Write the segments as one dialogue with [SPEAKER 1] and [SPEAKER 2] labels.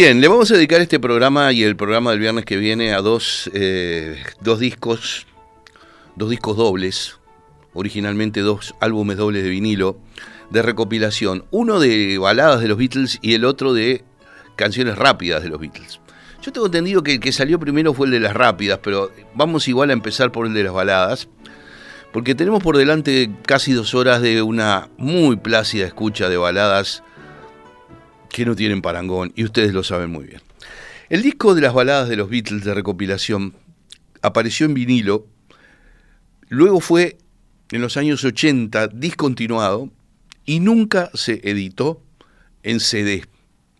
[SPEAKER 1] Bien, le vamos a dedicar este programa y el programa del viernes que viene a dos, eh, dos discos, dos discos dobles, originalmente dos álbumes dobles de vinilo de recopilación, uno de baladas de los Beatles y el otro de canciones rápidas de los Beatles. Yo tengo entendido que el que salió primero fue el de las rápidas, pero vamos igual a empezar por el de las baladas, porque tenemos por delante casi dos horas de una muy plácida escucha de baladas que no tienen parangón, y ustedes lo saben muy bien. El disco de las baladas de los Beatles de recopilación apareció en vinilo, luego fue en los años 80 discontinuado y nunca se editó en CD,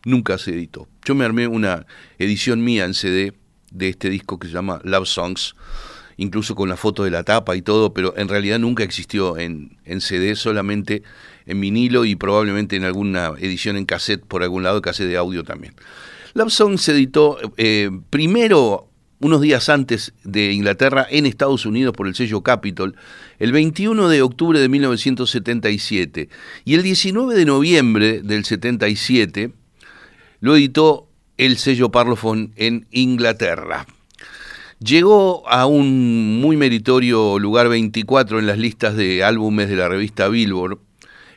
[SPEAKER 1] nunca se editó. Yo me armé una edición mía en CD de este disco que se llama Love Songs, incluso con la foto de la tapa y todo, pero en realidad nunca existió en, en CD, solamente en vinilo y probablemente en alguna edición en cassette por algún lado, cassette de audio también. Love Song se editó eh, primero unos días antes de Inglaterra en Estados Unidos por el sello Capitol, el 21 de octubre de 1977. Y el 19 de noviembre del 77 lo editó el sello Parlophone en Inglaterra. Llegó a un muy meritorio lugar 24 en las listas de álbumes de la revista Billboard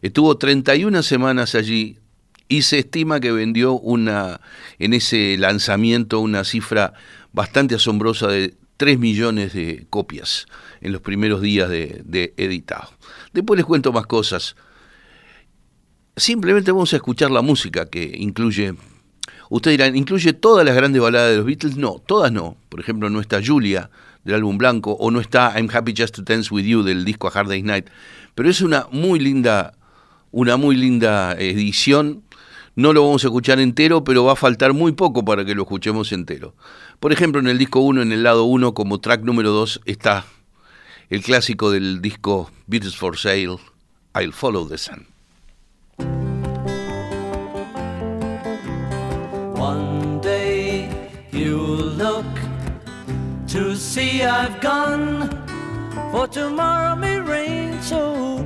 [SPEAKER 1] Estuvo 31 semanas allí y se estima que vendió una en ese lanzamiento una cifra bastante asombrosa de 3 millones de copias en los primeros días de, editado. Después les cuento más cosas. Simplemente vamos a escuchar la música que incluye Ustedes dirán, ¿incluye todas las grandes baladas de los Beatles? No, todas no. Por ejemplo, no está Julia del álbum blanco o no está I'm Happy Just to Dance With You del disco A Hard Day's Night. Pero es una muy linda una muy linda edición. No lo vamos a escuchar entero, pero va a faltar muy poco para que lo escuchemos entero. Por ejemplo, en el disco 1, en el lado 1, como track número 2, está el clásico del disco Beatles for Sale, I'll Follow the Sun.
[SPEAKER 2] One day you'll look to see I've gone, for tomorrow may rain so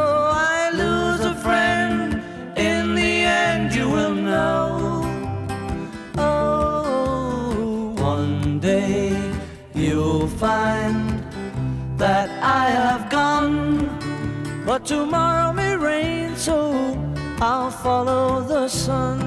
[SPEAKER 2] but tomorrow may rain, so I'll follow the sun.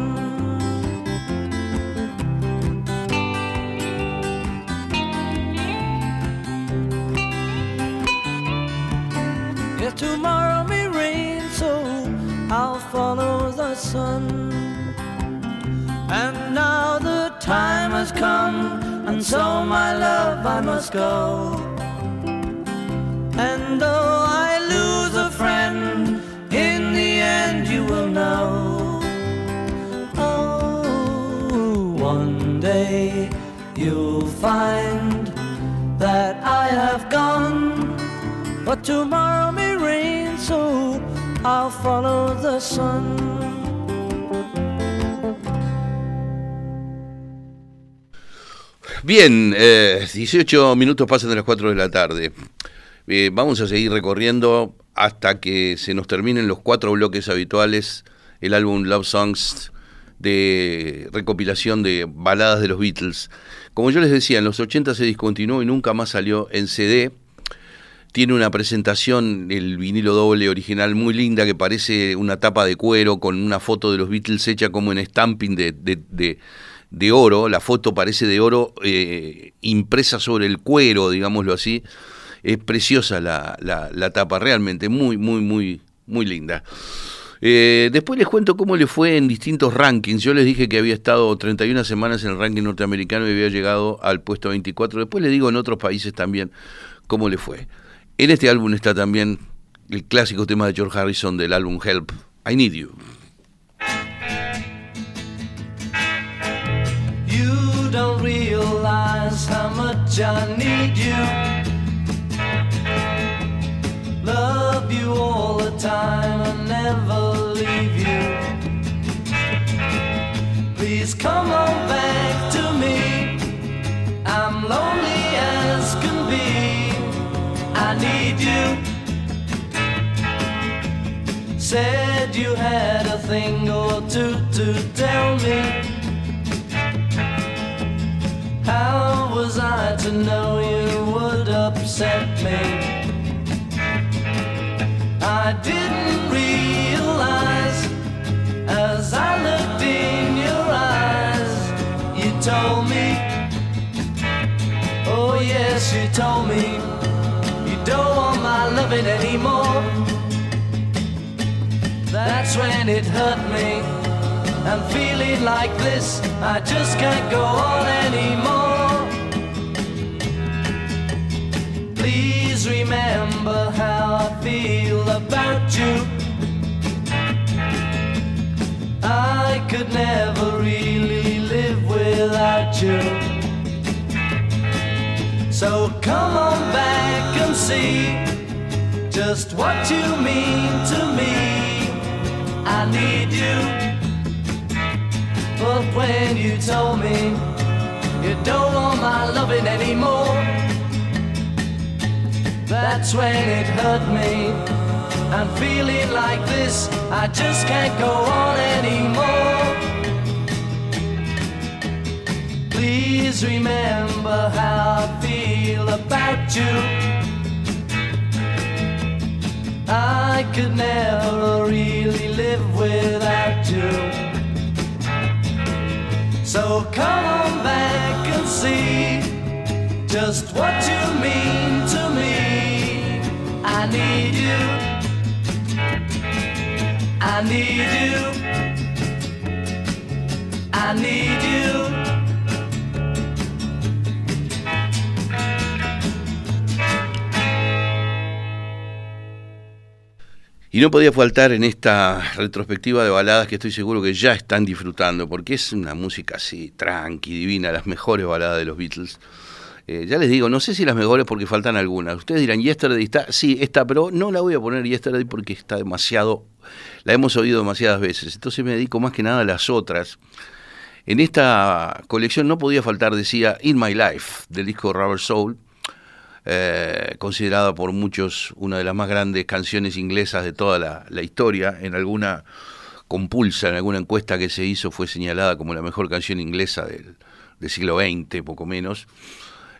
[SPEAKER 2] If tomorrow may rain, so I'll follow the sun. And now the time has come, and so my love I must go. And though I will know. Oh, one day you'll find that I have gone, but tomorrow may rain, so I'll follow the sun.
[SPEAKER 1] Bien, eh, 18 minutos pasan de las 4 de la tarde. Eh, vamos a seguir recorriendo hasta que se nos terminen los cuatro bloques habituales, el álbum Love Songs de recopilación de baladas de los Beatles. Como yo les decía, en los 80 se discontinuó y nunca más salió en CD. Tiene una presentación, el vinilo doble original, muy linda, que parece una tapa de cuero con una foto de los Beatles hecha como en stamping de, de, de, oro. La foto parece de oro eh, impresa sobre el cuero, digámoslo así. Es preciosa la, la, tapa, realmente muy, muy, muy, muy linda. Eh, después les cuento cómo le fue en distintos rankings. Yo les dije que había estado 31 semanas en el ranking norteamericano y había llegado al puesto 24. Después les digo en otros países también cómo le fue. En este álbum está también el clásico tema de George Harrison del álbum Help, I Need You.
[SPEAKER 2] You don't realize how much I need you. Love you all the time and never leave you. Please come on back to me. I'm lonely as can be. I need you. Said you had a thing or two to tell me. How was I to know you would upset me? I didn't realize as I looked in your eyes. You told me, oh yes, you told me, you don't want my loving anymore. That's when it hurt me. I'm feeling like this, I just can't go on anymore. See just what you mean to me. I need you. But when you told me you don't want my loving anymore. That's when it hurt me. I'm feeling like this, I just can't go on anymore. Please remember how I feel about you. I could never really live without you. So come on back and see just what you mean to me. I need you. I need you. I need you.
[SPEAKER 1] Y no podía faltar en esta retrospectiva de baladas que estoy seguro que ya están disfrutando, porque es una música así, tranqui, divina, las mejores baladas de los Beatles. Eh, ya les digo, no sé si las mejores porque faltan algunas. Ustedes dirán, Yesterday está, sí, está, pero no la voy a poner Yesterday porque está demasiado, la hemos oído demasiadas veces. Entonces me dedico más que nada a las otras. En esta colección no podía faltar, decía, In My Life, del disco Rubber Soul, eh, considerada por muchos una de las más grandes canciones inglesas de toda la, historia. En alguna compulsa, en alguna encuesta que se hizo, fue señalada como la mejor canción inglesa del, siglo XX, poco menos.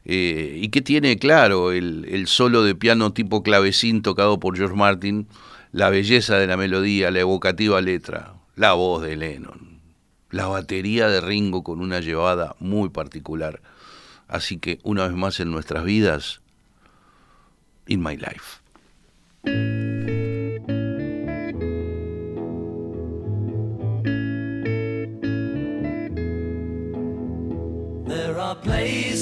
[SPEAKER 1] Eh, y que tiene, claro, el, el, solo de piano tipo clavecín tocado por George Martin, la belleza de la melodía, la evocativa letra, la voz de Lennon, la batería de Ringo con una llevada muy particular. Así que una vez más en nuestras vidas, In My Life.
[SPEAKER 2] There are places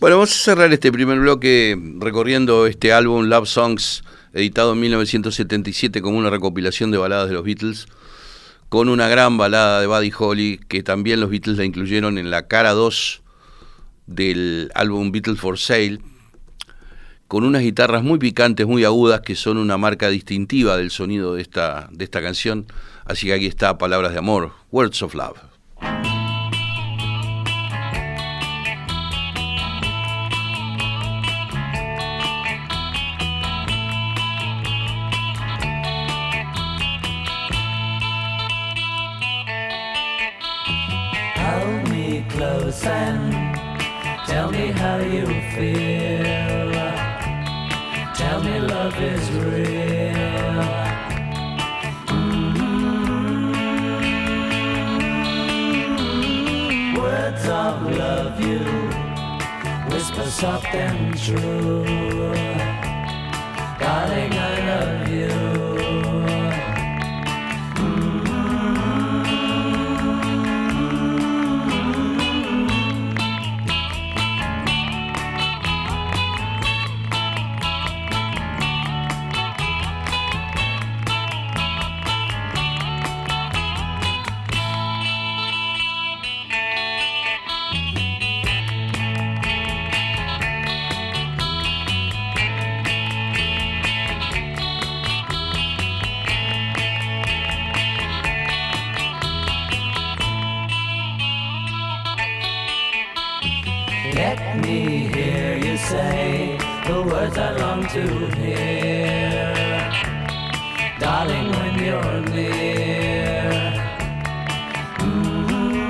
[SPEAKER 1] Bueno, vamos a cerrar este primer bloque recorriendo este álbum Love Songs, editado en 1977 como una recopilación de baladas de los Beatles, con una gran balada de Buddy Holly, que también los Beatles la incluyeron en la cara 2 del álbum Beatles for Sale, con unas guitarras muy picantes, muy agudas, que son una marca distintiva del sonido de esta, de esta canción. Así que aquí está Palabras de Amor, Words of Love.
[SPEAKER 2] Tell me how you feel. Tell me love is real. Mm. Words of love you whisper soft and true. Darling, I love you. Let me hear you say the words I long to hear. Darling, when you're near. Mm,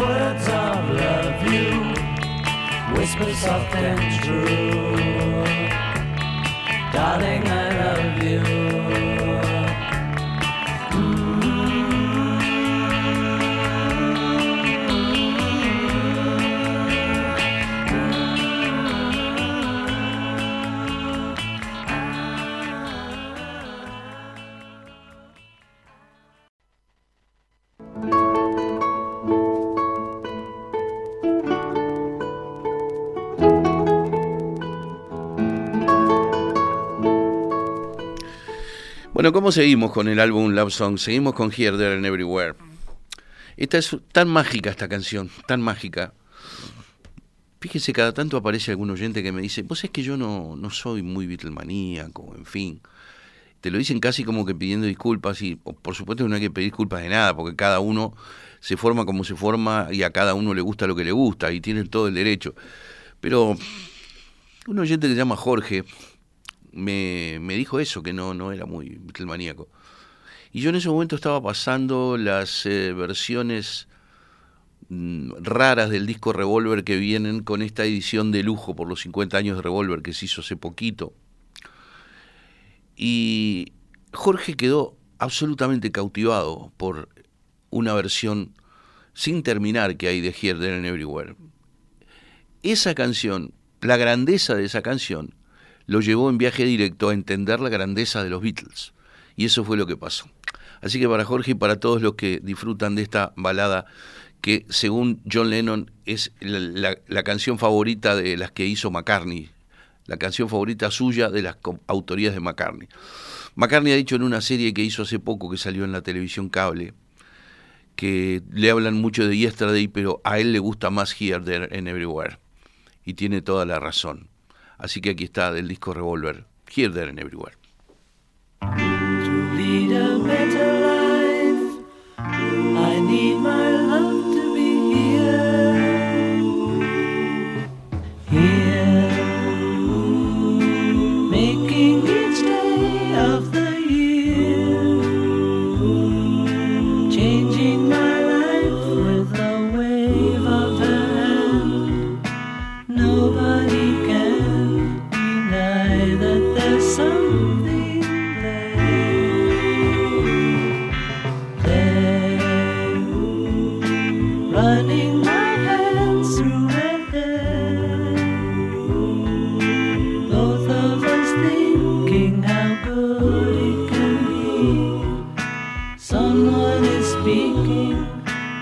[SPEAKER 2] Words of love you whisper soft and true. Darling, I
[SPEAKER 1] ¿cómo seguimos con el álbum Love Song? Seguimos con Here, There and Everywhere. Esta es tan mágica esta canción, tan mágica. Fíjese, cada tanto aparece algún oyente que me dice, vos es que yo no, no soy muy Beatlemaníaco, en fin. Te lo dicen casi como que pidiendo disculpas y por supuesto no hay que pedir disculpas de nada, porque cada uno se forma como se forma y a cada uno le gusta lo que le gusta y tienen todo el derecho. Pero un oyente que se llama Jorge, me, me dijo eso, que no, no era muy Beatlemaníaco. Y yo en ese momento estaba pasando las eh, versiones mm, raras del disco Revolver que vienen con esta edición de lujo por los 50 años de Revolver que se hizo hace poquito. Y Jorge quedó absolutamente cautivado por una versión sin terminar que hay de Here, There and Everywhere. Esa canción, la grandeza de esa canción, lo llevó en viaje directo a entender la grandeza de los Beatles. Y eso fue lo que pasó. Así que para Jorge y para todos los que disfrutan de esta balada, que según John Lennon es la, canción favorita de las que hizo McCartney, la canción favorita suya de las autorías de McCartney. McCartney ha dicho en una serie que hizo hace poco, que salió en la televisión cable, que le hablan mucho de Yesterday, pero a él le gusta más Here, There and Everywhere. y tiene toda la razón. Así que aquí está del disco Revolver, Here, There and Everywhere.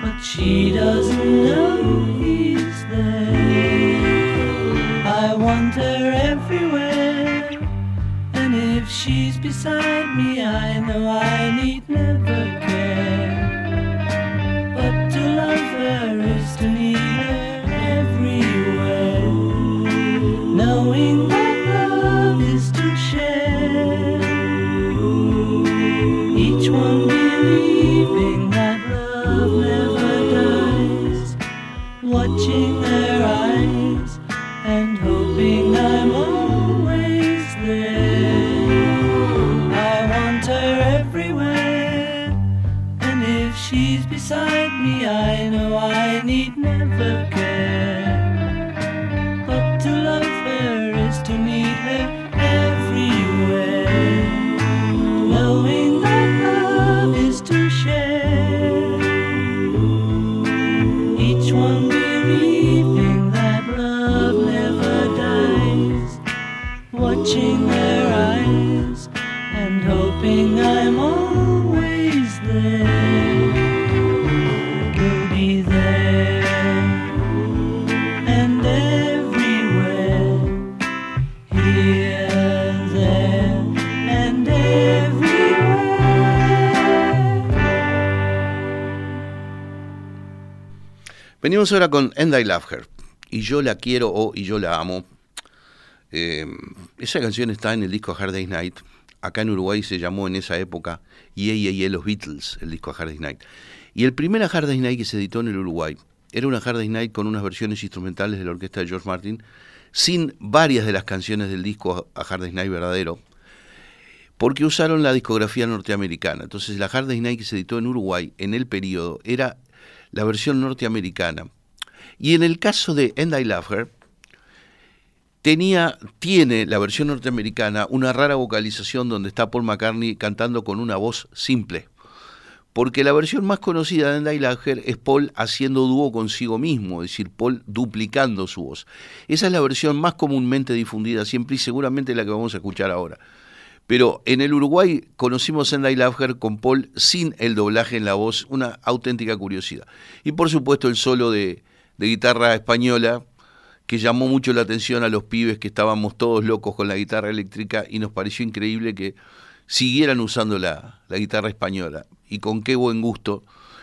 [SPEAKER 3] But she doesn't know he's there. I want her everywhere, and if she's beside me, I know I need never care.
[SPEAKER 1] Venimos ahora con And I Love Her. Y yo la quiero o y yo la amo. Eh, esa canción está en el disco Hard Day's Night. Acá en Uruguay se llamó en esa época Yeah, Yeah, Yeah, los Beatles, el disco Hard Day's Night. Y el primer Hard Day's Night que se editó en el Uruguay era una Hard Day's Night con unas versiones instrumentales de la orquesta de George Martin, sin varias de las canciones del disco A Hard Day's Night verdadero, porque usaron la discografía norteamericana. Entonces la Hard Day's Night que se editó en Uruguay en el periodo era la versión norteamericana. Y en el caso de And I Love tenía, tiene la versión norteamericana una rara vocalización donde está Paul McCartney cantando con una voz simple. Porque la versión más conocida de And I Love Her es Paul haciendo dúo consigo mismo, es decir, Paul duplicando su voz. Esa es la versión más comúnmente difundida siempre y seguramente la que vamos a escuchar ahora. Pero en el Uruguay conocimos Love Her con Paul sin el doblaje en la voz, una auténtica curiosidad. Y por supuesto el solo de, guitarra española, que llamó mucho la atención a los pibes que estábamos todos locos con la guitarra eléctrica y nos pareció increíble que siguieran usando la, la guitarra española. Y con qué buen gusto,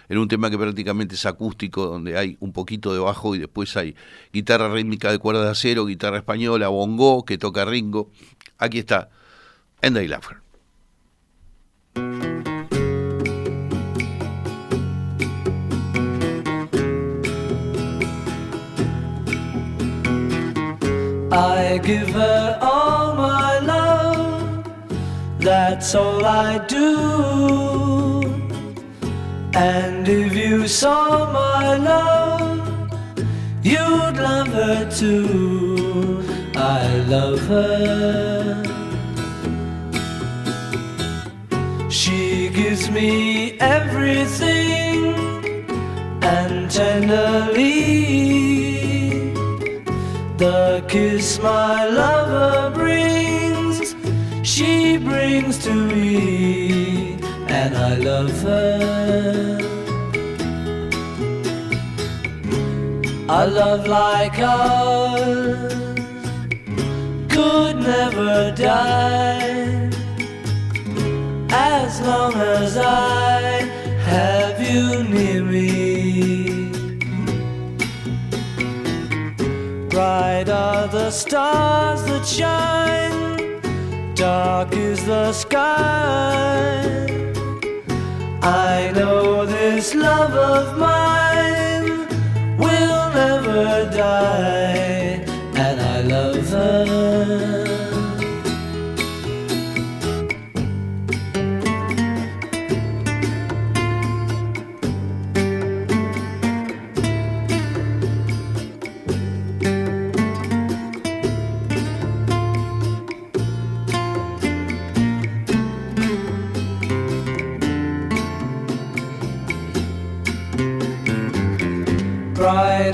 [SPEAKER 1] en un tema que prácticamente es acústico, donde hay un poquito de bajo y después hay guitarra rítmica de cuerda de acero, guitarra española, bongo, que toca Ringo. Aquí está, And I Love Her.
[SPEAKER 3] I give her all my love, that's all I do. And if you saw my love, you'd love her too. I love her. She gives me everything and tenderly the kiss my lover brings, she brings to me, and I love her. A love like ours could never die as long as I have you near me.
[SPEAKER 2] Bright are the stars that shine, dark is the sky. I know this love of mine will never die, and I love her.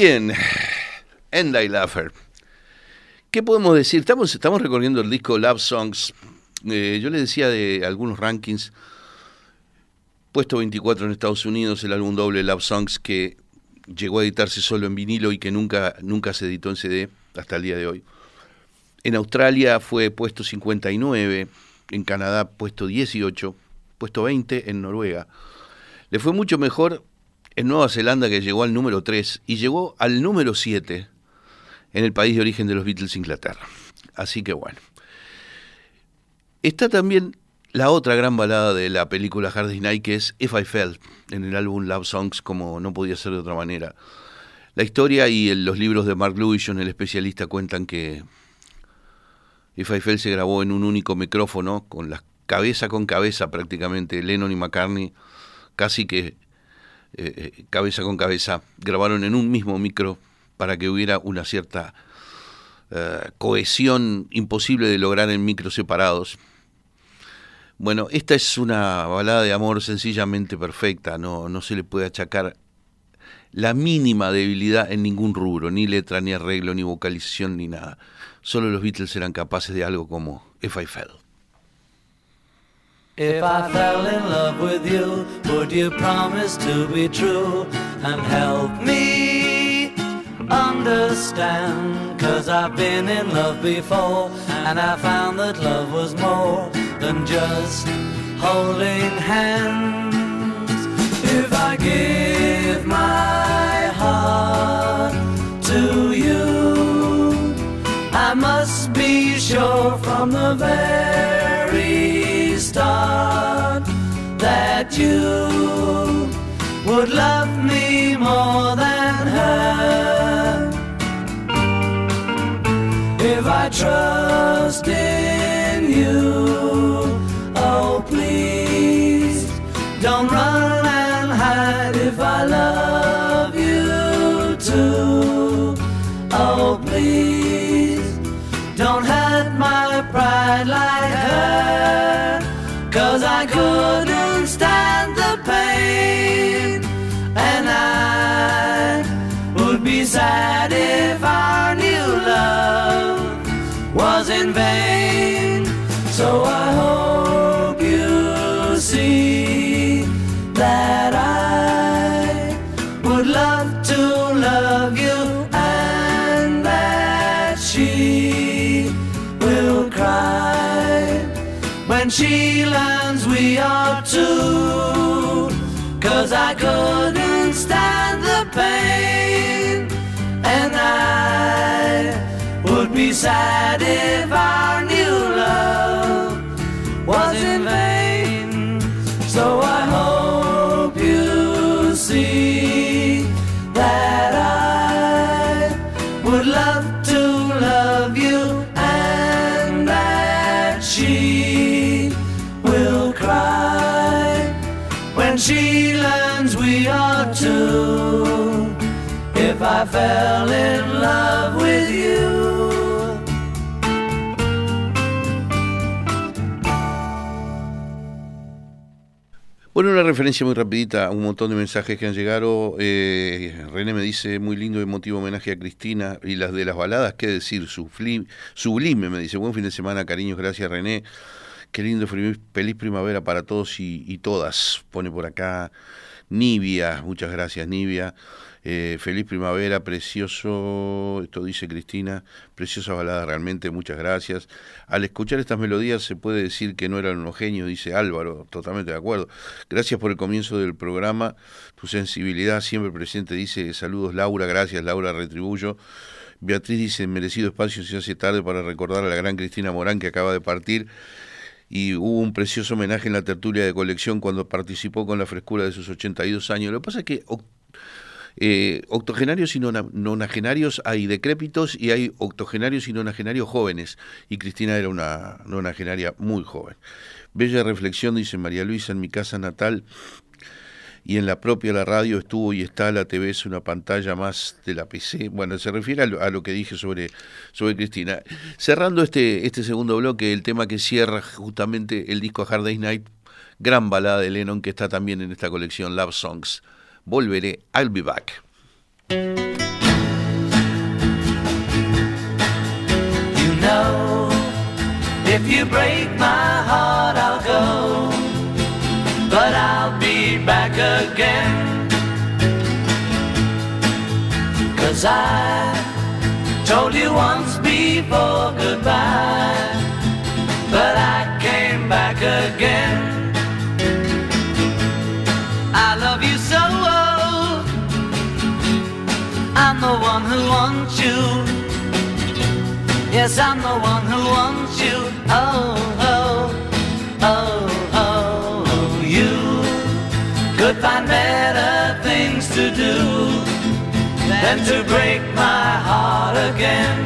[SPEAKER 1] Bien, And I Love Her. ¿Qué podemos decir? Estamos, recorriendo el disco Love Songs. Eh, yo le decía de algunos rankings. Puesto 24 en Estados Unidos, el álbum doble Love Songs que llegó a editarse solo en vinilo y que nunca, nunca se editó en CD hasta el día de hoy. En Australia fue puesto 59, en Canadá puesto 18, puesto 20 en Noruega. Le fue mucho mejor en Nueva Zelanda que llegó al número 3 y llegó al número 7 en el país de origen de los Beatles, Inglaterra. Así que bueno. Está también la otra gran balada de la película Hard Day's Night que es If I Fell en el álbum Love Songs como no podía ser de otra manera. La historia y los libros de Mark Lewison, el especialista, cuentan que If I Fell se grabó en un único micrófono, con la cabeza con cabeza prácticamente, Lennon y McCartney, casi que eh, cabeza con cabeza, grabaron en un mismo micro para que hubiera una cierta eh, cohesión imposible de lograr en micros separados. Bueno, esta es una balada de amor sencillamente perfecta, no, no se le puede achacar la mínima debilidad en ningún rubro, ni letra, ni arreglo, ni vocalización, ni nada. Solo los Beatles eran capaces de algo como If I Fell.
[SPEAKER 2] If I fell in love with you, would you promise to be true and help me understand? Cause I've been in love before and I found that love was more than just holding hands. If I give my heart to you, I must be sure from the very start that you would love me more than her. If I trust in you, oh please don't run and hide if I love I couldn't stand the pain. And I would be sad if our new love was in vain. So I hope you see that I couldn't stand the pain, and I would be sad if fell in love with you.
[SPEAKER 1] Bueno, una referencia muy rapidita a un montón de mensajes que han llegado. Eh, René me dice, muy lindo y emotivo homenaje a Cristina y las de las baladas, qué decir, sublime, me dice, buen fin de semana, cariños, gracias René. Qué lindo, feliz primavera para todos y, y todas, pone por acá Nibia, muchas gracias Nibia. Eh, feliz primavera, precioso, esto dice Cristina, preciosa balada realmente, muchas gracias. Al escuchar estas melodías se puede decir que no eran unos genios, dice Álvaro, totalmente de acuerdo. Gracias por el comienzo del programa, tu sensibilidad siempre presente, dice saludos Laura, gracias Laura, retribuyo. Beatriz dice, merecido espacio se hace tarde para recordar a la gran Cristina Morán que acaba de partir y hubo un precioso homenaje en la tertulia de colección cuando participó con la frescura de sus 82 años. Lo que pasa es que eh, octogenarios y nonagenarios hay decrépitos y hay octogenarios y nonagenarios jóvenes. Y Cristina era una nonagenaria muy joven. Bella reflexión, dice María Luisa, en mi casa natal y en la propia la radio estuvo y está la TV, es una pantalla más de la PC. Bueno, se refiere a lo, que dije sobre, sobre Cristina. Cerrando este, este segundo bloque, el tema que cierra justamente el disco Hard Day's Night, gran balada de Lennon que está también en esta colección Love Songs. Volveré, I'll be back. You know, if you break my heart, I'll go, but I'll be back again. Cause I told you once before goodbye, but I came back again. I'm the one who wants you. Yes, I'm the one who wants you. Oh, oh, oh, oh, oh. You could find better things to do than to break my heart again.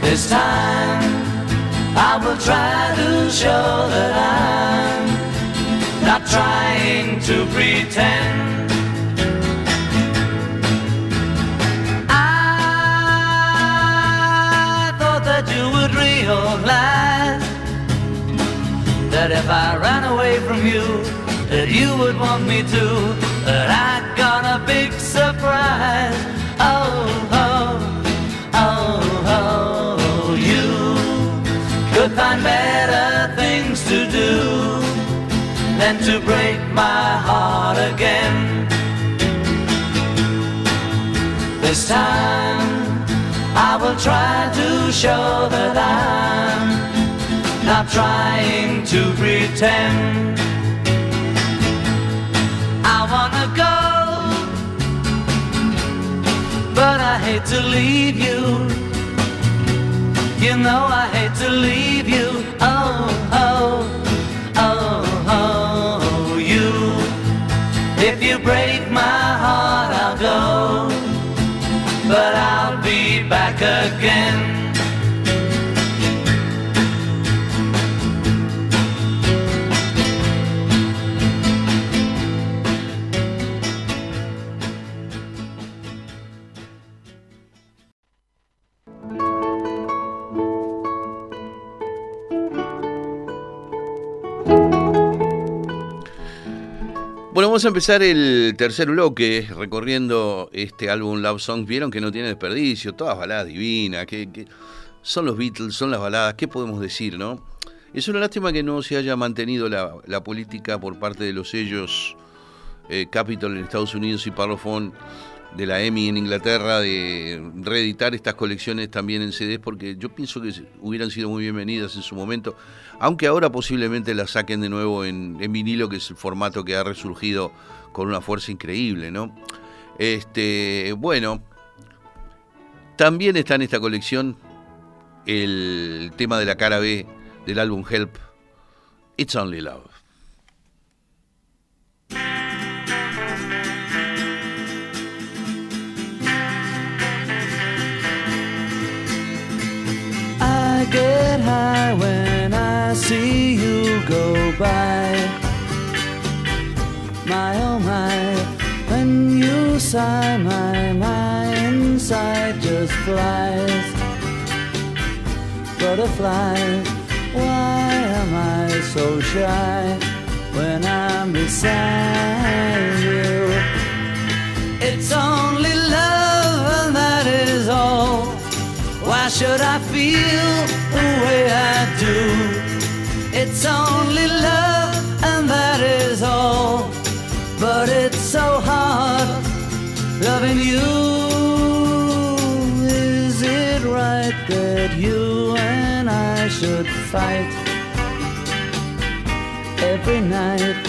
[SPEAKER 1] This time I will try to show that I'm not trying to pretend. If I ran away from you, that you would want me to, that I got a big surprise. Oh, oh, oh, oh, you could find better things to do than to break my heart again. This time I will try to show that I'm not trying to pretend. I wanna go, but I hate to leave you. You know I hate to leave you. Oh, oh, oh, oh, you. If you break my heart, I'll go, but I'll be back again. Bueno, vamos a empezar el tercer bloque recorriendo este álbum Love Songs. Vieron que no tiene desperdicio, todas baladas divinas, que, son los Beatles, son las baladas, ¿qué podemos decir, no? Es una lástima que no se haya mantenido la, política por parte de los sellos eh, Capitol en Estados Unidos y Parlophone de la EMI en Inglaterra de reeditar estas colecciones también en CDs porque yo pienso que hubieran sido muy bienvenidas en su momento, aunque ahora posiblemente las saquen de nuevo en, vinilo, que es el formato que ha resurgido con una fuerza increíble, ¿no? Este, bueno, también está en esta colección el tema de la cara B del álbum Help, It's Only Love. Get high when I see you go by. My oh my, when you sigh, my, my inside just flies. Butterflies, why am I
[SPEAKER 2] so shy when I'm beside you. It's only love, and that is all. Why should I feel the way I do? It's only love, and that is all. But it's so hard loving you. Is it right that you and I should fight every night?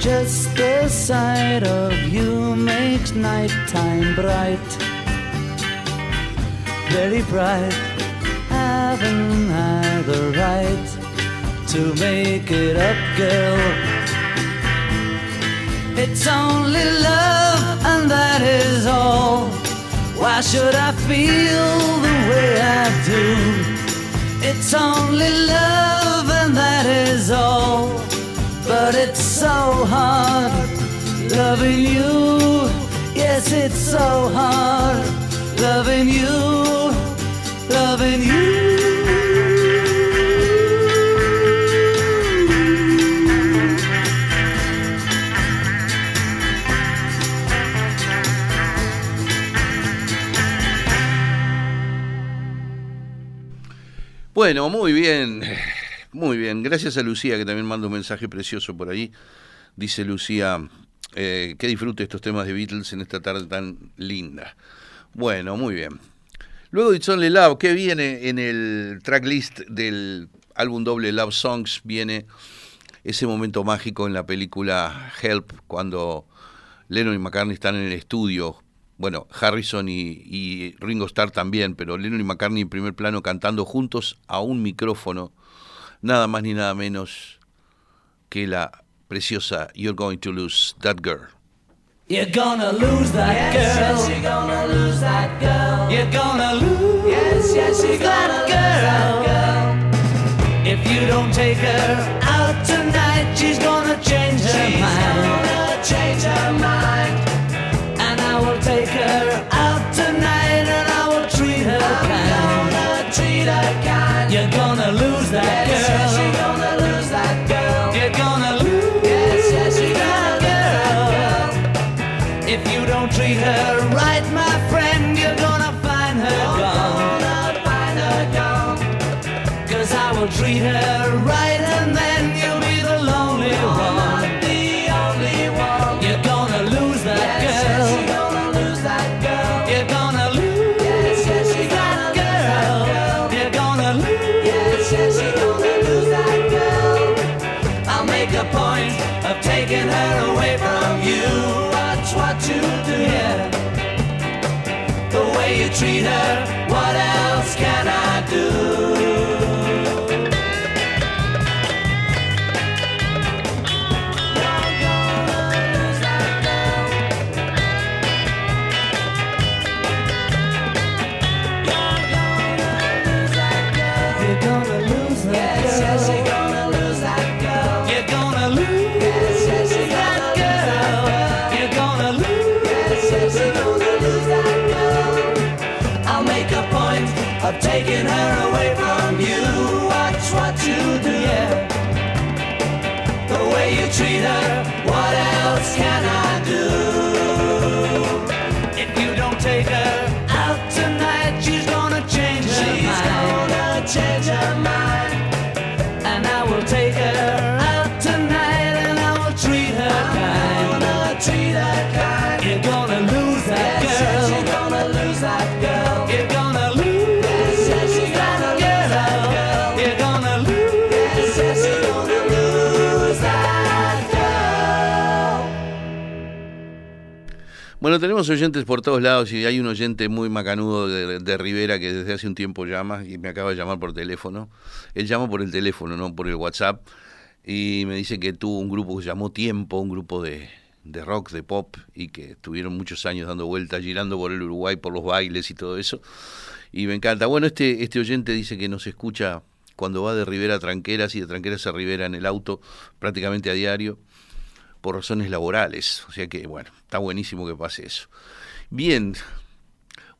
[SPEAKER 2] Just the sight of you makes nighttime bright, very bright. Haven't I the right to make it up, girl? It's only love, and that is all. Why should I feel the way I do? It's only love, and that is all. But it's so hard loving you. Yes, it's so hard loving you, loving you.
[SPEAKER 1] Bueno, muy bien, muy bien. Gracias a Lucía, que también manda un mensaje precioso por ahí. Dice Lucía, eh, que disfrute estos temas de Beatles en esta tarde tan linda. Bueno, muy bien. Luego It's Only Love, ¿qué viene en el tracklist del álbum doble Love Songs? Viene ese momento mágico en la película Help, cuando Lennon y McCartney están en el estudio bueno, Harrison y, Ringo Starr también, pero Lennon y McCartney en primer plano cantando juntos a un micrófono, nada más ni nada menos que la preciosa You're Going to Lose That Girl.
[SPEAKER 2] You're gonna lose that girl. Don't take her out tonight, she's gonna change her
[SPEAKER 4] She's
[SPEAKER 2] mind.
[SPEAKER 4] gonna change her mind.
[SPEAKER 2] Treat her,
[SPEAKER 4] what
[SPEAKER 2] else can I
[SPEAKER 1] Tenemos oyentes por todos lados y hay un oyente muy macanudo de, Rivera que desde hace un tiempo llama y me acaba de llamar por teléfono. Él llama por el teléfono, no por el WhatsApp. Y me dice que tuvo un grupo que se llamó Tiempo, un grupo de, de rock, de pop, y que estuvieron muchos años dando vueltas, girando por el Uruguay, por los bailes y todo eso. Y me encanta. Bueno, este, este oyente dice que nos escucha cuando va de Rivera a Tranqueras y de Tranqueras a Rivera en el auto prácticamente a diario por razones laborales. O sea que, bueno, está buenísimo que pase eso. Bien,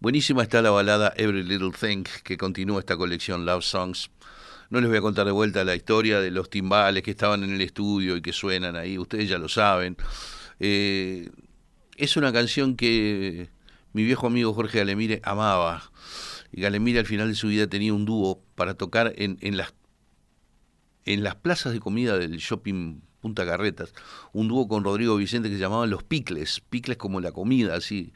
[SPEAKER 1] buenísima está la balada Every Little Thing que continúa esta colección Love Songs. No les voy a contar de vuelta la historia de los timbales que estaban en el estudio y que suenan ahí, ustedes ya lo saben. Eh, es una canción que mi viejo amigo Jorge Galemire amaba. Y Galemire al final de su vida tenía un dúo para tocar en, en las en las plazas de comida del shopping Punta un dúo con Rodrigo Vicente que se llamaban Los Picles, picles como la comida, así,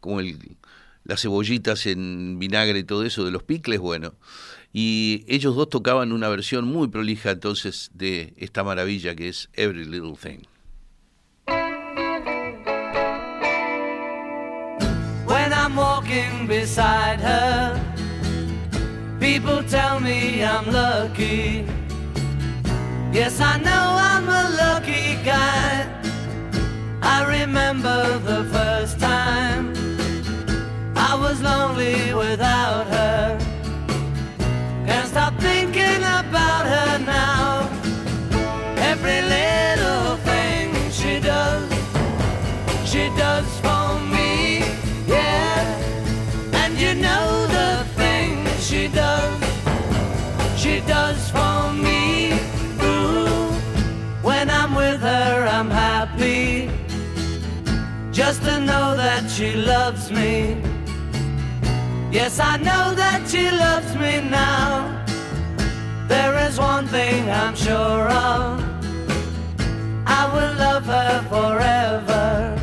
[SPEAKER 1] como el, las cebollitas en vinagre y todo eso de los picles, bueno. Y ellos dos tocaban una versión muy prolija entonces de esta maravilla que es Every Little Thing.
[SPEAKER 2] When I'm walking beside her, people tell me I'm lucky. Yes, I know I'm a lucky guy. I remember the first time I was lonely without her. Can't stop thinking about her now. Every little thing she does, she does Just to know that she loves me. Yes, I know that she loves me now. There is one thing I'm sure of. I will love her forever.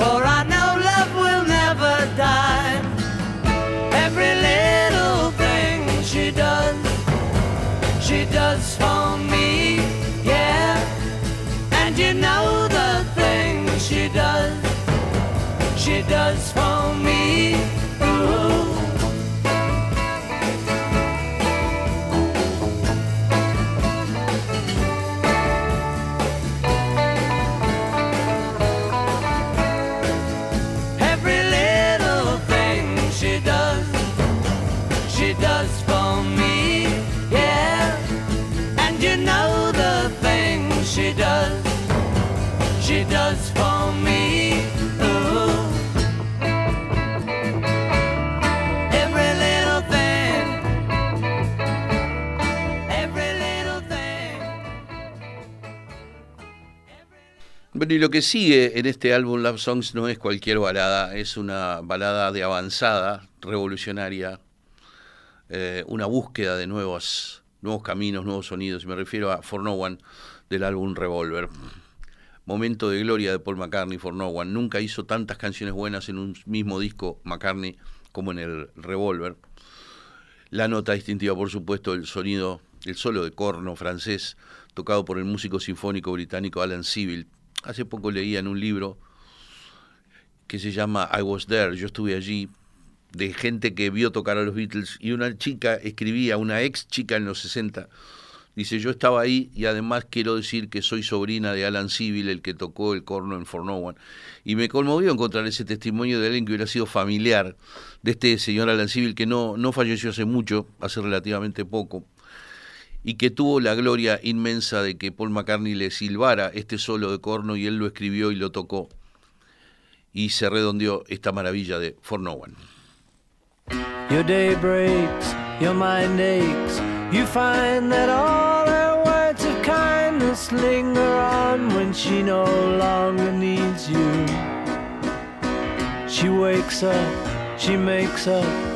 [SPEAKER 2] For I know love will never die. Every little thing she does, she does for me, yeah. And you know she does, she does for me.
[SPEAKER 1] Y lo que sigue en este álbum Love Songs no es cualquier balada, es una balada de avanzada, revolucionaria, eh, una búsqueda de nuevos, nuevos caminos, nuevos sonidos. Me refiero a For No One del álbum Revolver. Momento de gloria de Paul McCartney, For No One. Nunca hizo tantas canciones buenas en un mismo disco McCartney como en el Revolver. La nota distintiva, por supuesto, el sonido, el solo de corno francés, tocado por el músico sinfónico británico Alan Civil. Hace poco leía en un libro que se llama I Was There, yo estuve allí, de gente que vio tocar a los Beatles, y una chica escribía, una ex chica en los 60, dice, yo estaba ahí y además quiero decir que soy sobrina de Alan Civil, el que tocó el corno en For No One. Y me conmovió encontrar ese testimonio de alguien que hubiera sido familiar de este señor Alan Civil, que no, no falleció hace mucho, hace relativamente poco, y que tuvo la gloria inmensa de que Paul McCartney le silbara este solo de corno y él lo escribió y lo tocó. Y se redondeó esta maravilla de For No One.
[SPEAKER 2] Your day breaks, your mind aches. You find that all her words of kindness linger on when she no longer needs you. She wakes up, she makes up,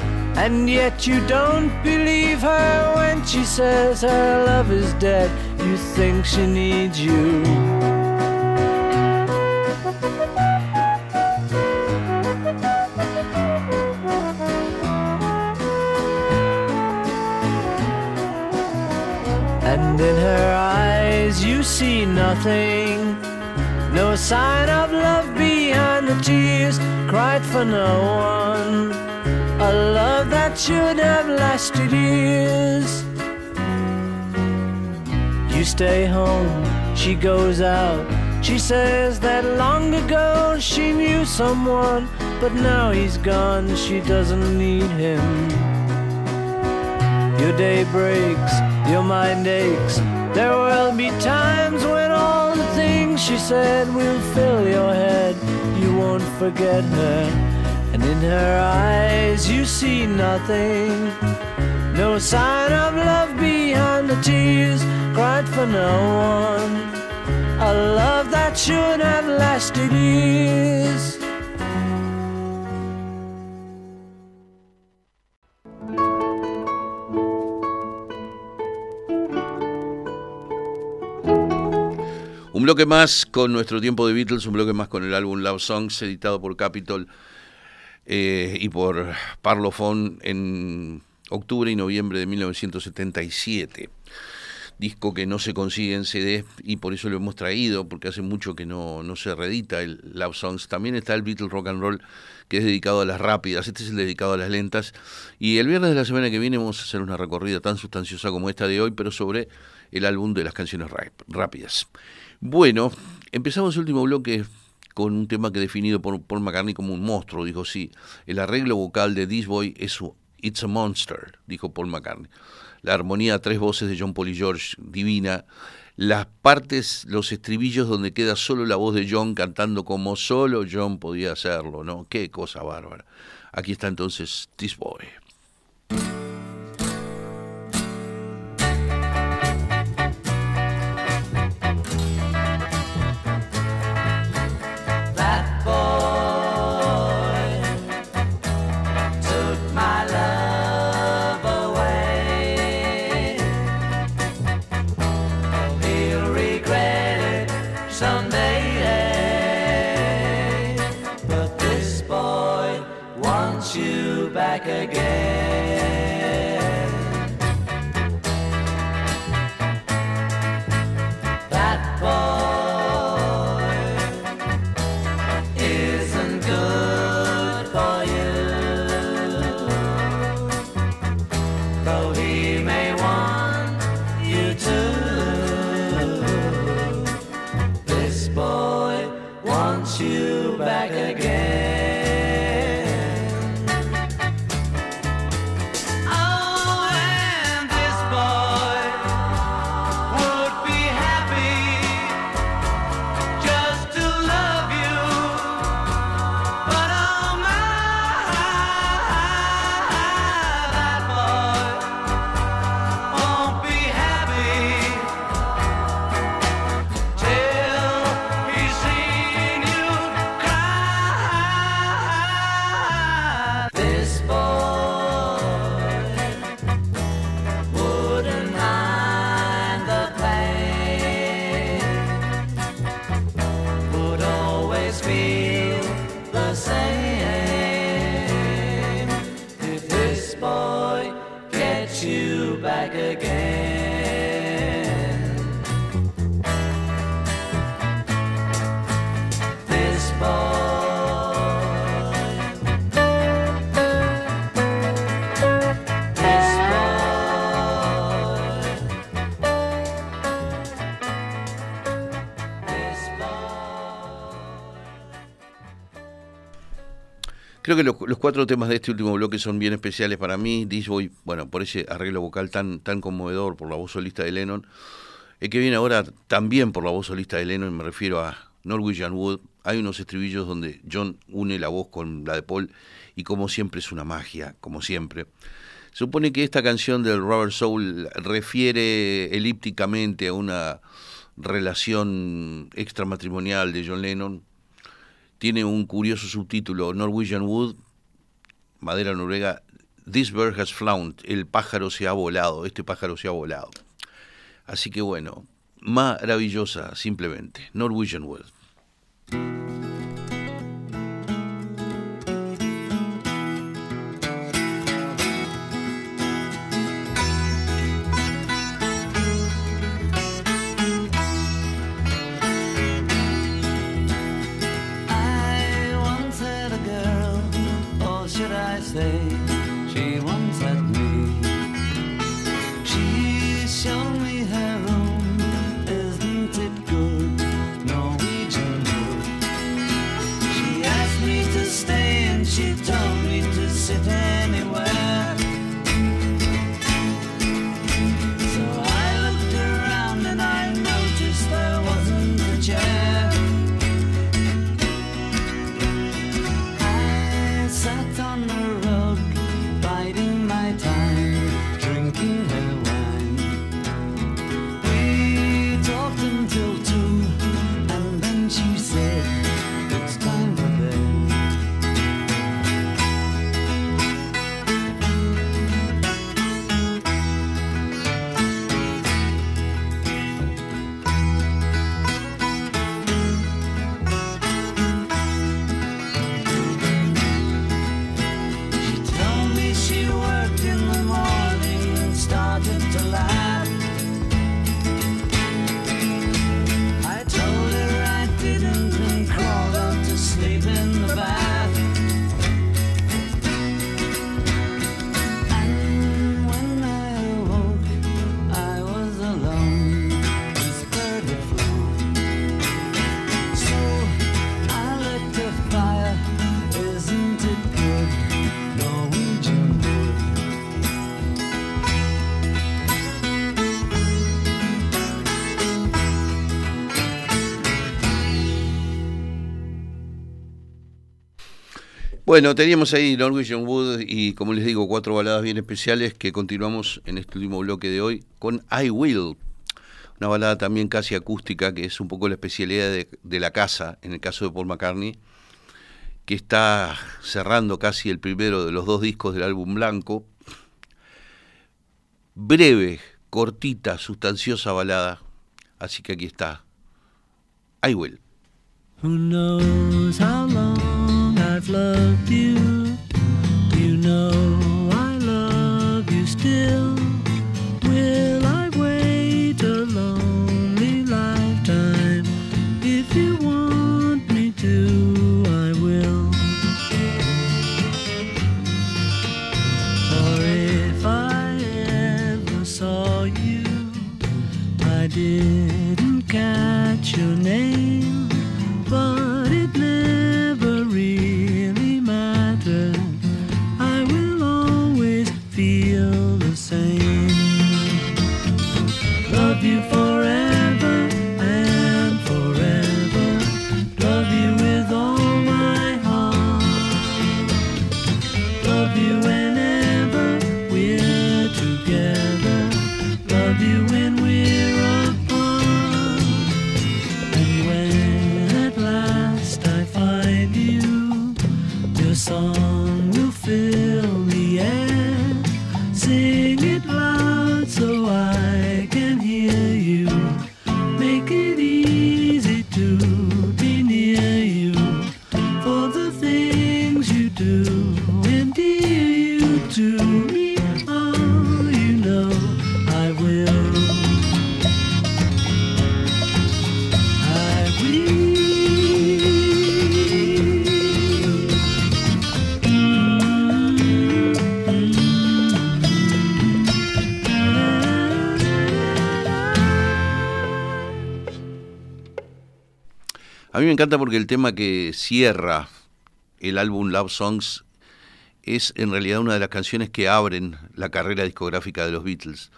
[SPEAKER 2] and yet you don't believe her when she says her love is dead. You think she needs you. And in her eyes you see nothing. No sign of love behind the tears cried for no one. A love that should have lasted years. You
[SPEAKER 3] stay home. She goes out. She says that long ago she knew someone, but now he's gone. She doesn't need him. Your day breaks, your mind aches. There will be times when all the things she said will fill your head. You won't forget her, and in her eyes you see nothing. No sign of love behind the tears cried for no one. A love that should have lasted years.
[SPEAKER 2] Un bloque más con nuestro tiempo de Beatles, un bloque más con el álbum Love Songs, editado por Capitol eh, y por Parlophone en octubre y noviembre de 1977. Disco que no se consigue en CD y por eso lo hemos traído, porque hace mucho que no, no se reedita el Love Songs. También está el Beatles Rock and Roll, que es dedicado a las rápidas, este es el dedicado a las lentas. Y el viernes de la semana que viene vamos a hacer una recorrida tan sustanciosa como esta de hoy, pero sobre el álbum de las canciones rápidas. Bueno, empezamos el último bloque con un tema que definido por Paul McCartney como un monstruo. Dijo, sí, el arreglo vocal de This Boy es It's a Monster, dijo Paul McCartney. La armonía a tres voces de John Paul y George, divina. Las partes, los estribillos donde queda solo la voz de John cantando como solo John podía hacerlo, ¿no? Qué cosa bárbara. Aquí está entonces This Boy. Creo que los, cuatro temas de este último bloque son bien especiales para mí. This Boy, bueno, por ese arreglo vocal tan, tan conmovedor, por la voz solista de Lennon. El que viene ahora también por la voz solista de Lennon, me refiero a Norwegian Wood. Hay unos estribillos donde John une la voz con la de Paul y como siempre es una magia, como siempre. Supone que esta canción del Rubber Soul refiere elípticamente a una relación extramatrimonial de John Lennon. Tiene un curioso subtítulo, Norwegian Wood, madera noruega, This bird has flown, el pájaro se ha volado, este pájaro se ha volado. Así que bueno, maravillosa simplemente, Norwegian Wood.
[SPEAKER 3] say she once had me. She showed me her room, isn't it good? Norwegian wood. She asked me to stay and she told me to sit
[SPEAKER 1] Bueno, teníamos ahí Norwegian Wood y como les digo, cuatro baladas bien especiales que continuamos en este último bloque de hoy con I Will. Una balada también casi acústica, que es un poco la especialidad de, la casa, en el caso de Paul McCartney, que está cerrando casi el primero de los dos discos del álbum blanco. Breve, cortita, sustanciosa balada. Así que aquí está. I Will.
[SPEAKER 3] Who knows how loved you? You things you do you to me. Oh, you know I will. I will.
[SPEAKER 1] A mí me encanta porque el tema que cierra el álbum Love Songs es en realidad una de las canciones que abren la carrera discográfica de los Beatles.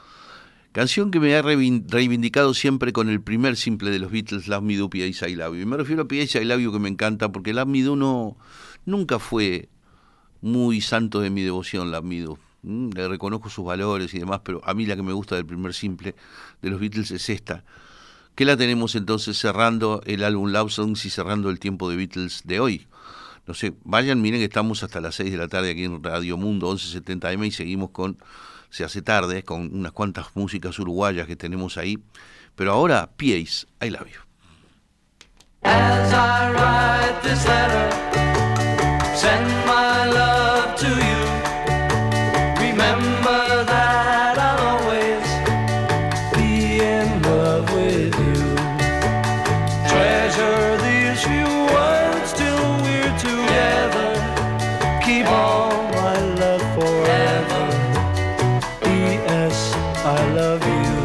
[SPEAKER 1] Canción que me ha reivin- reivindicado siempre con el primer simple de los Beatles, Love Me Do, P.A.S. I Love You. Y me refiero a P.A.S. I Love que me encanta porque Love Me Do no, nunca fue muy santo de mi devoción, Love Me. Mm, Le reconozco sus valores y demás, pero a mí la que me gusta del primer simple de los Beatles es esta. que la tenemos entonces cerrando el álbum Love Songs y cerrando el tiempo de Beatles de hoy. No sé, vayan, miren que estamos hasta las 6 de la tarde aquí en Radio Mundo 1170M y seguimos con Se hace tarde, con unas cuantas músicas uruguayas que tenemos ahí. Pero ahora, P.A.'s, I Love You.
[SPEAKER 3] I love you.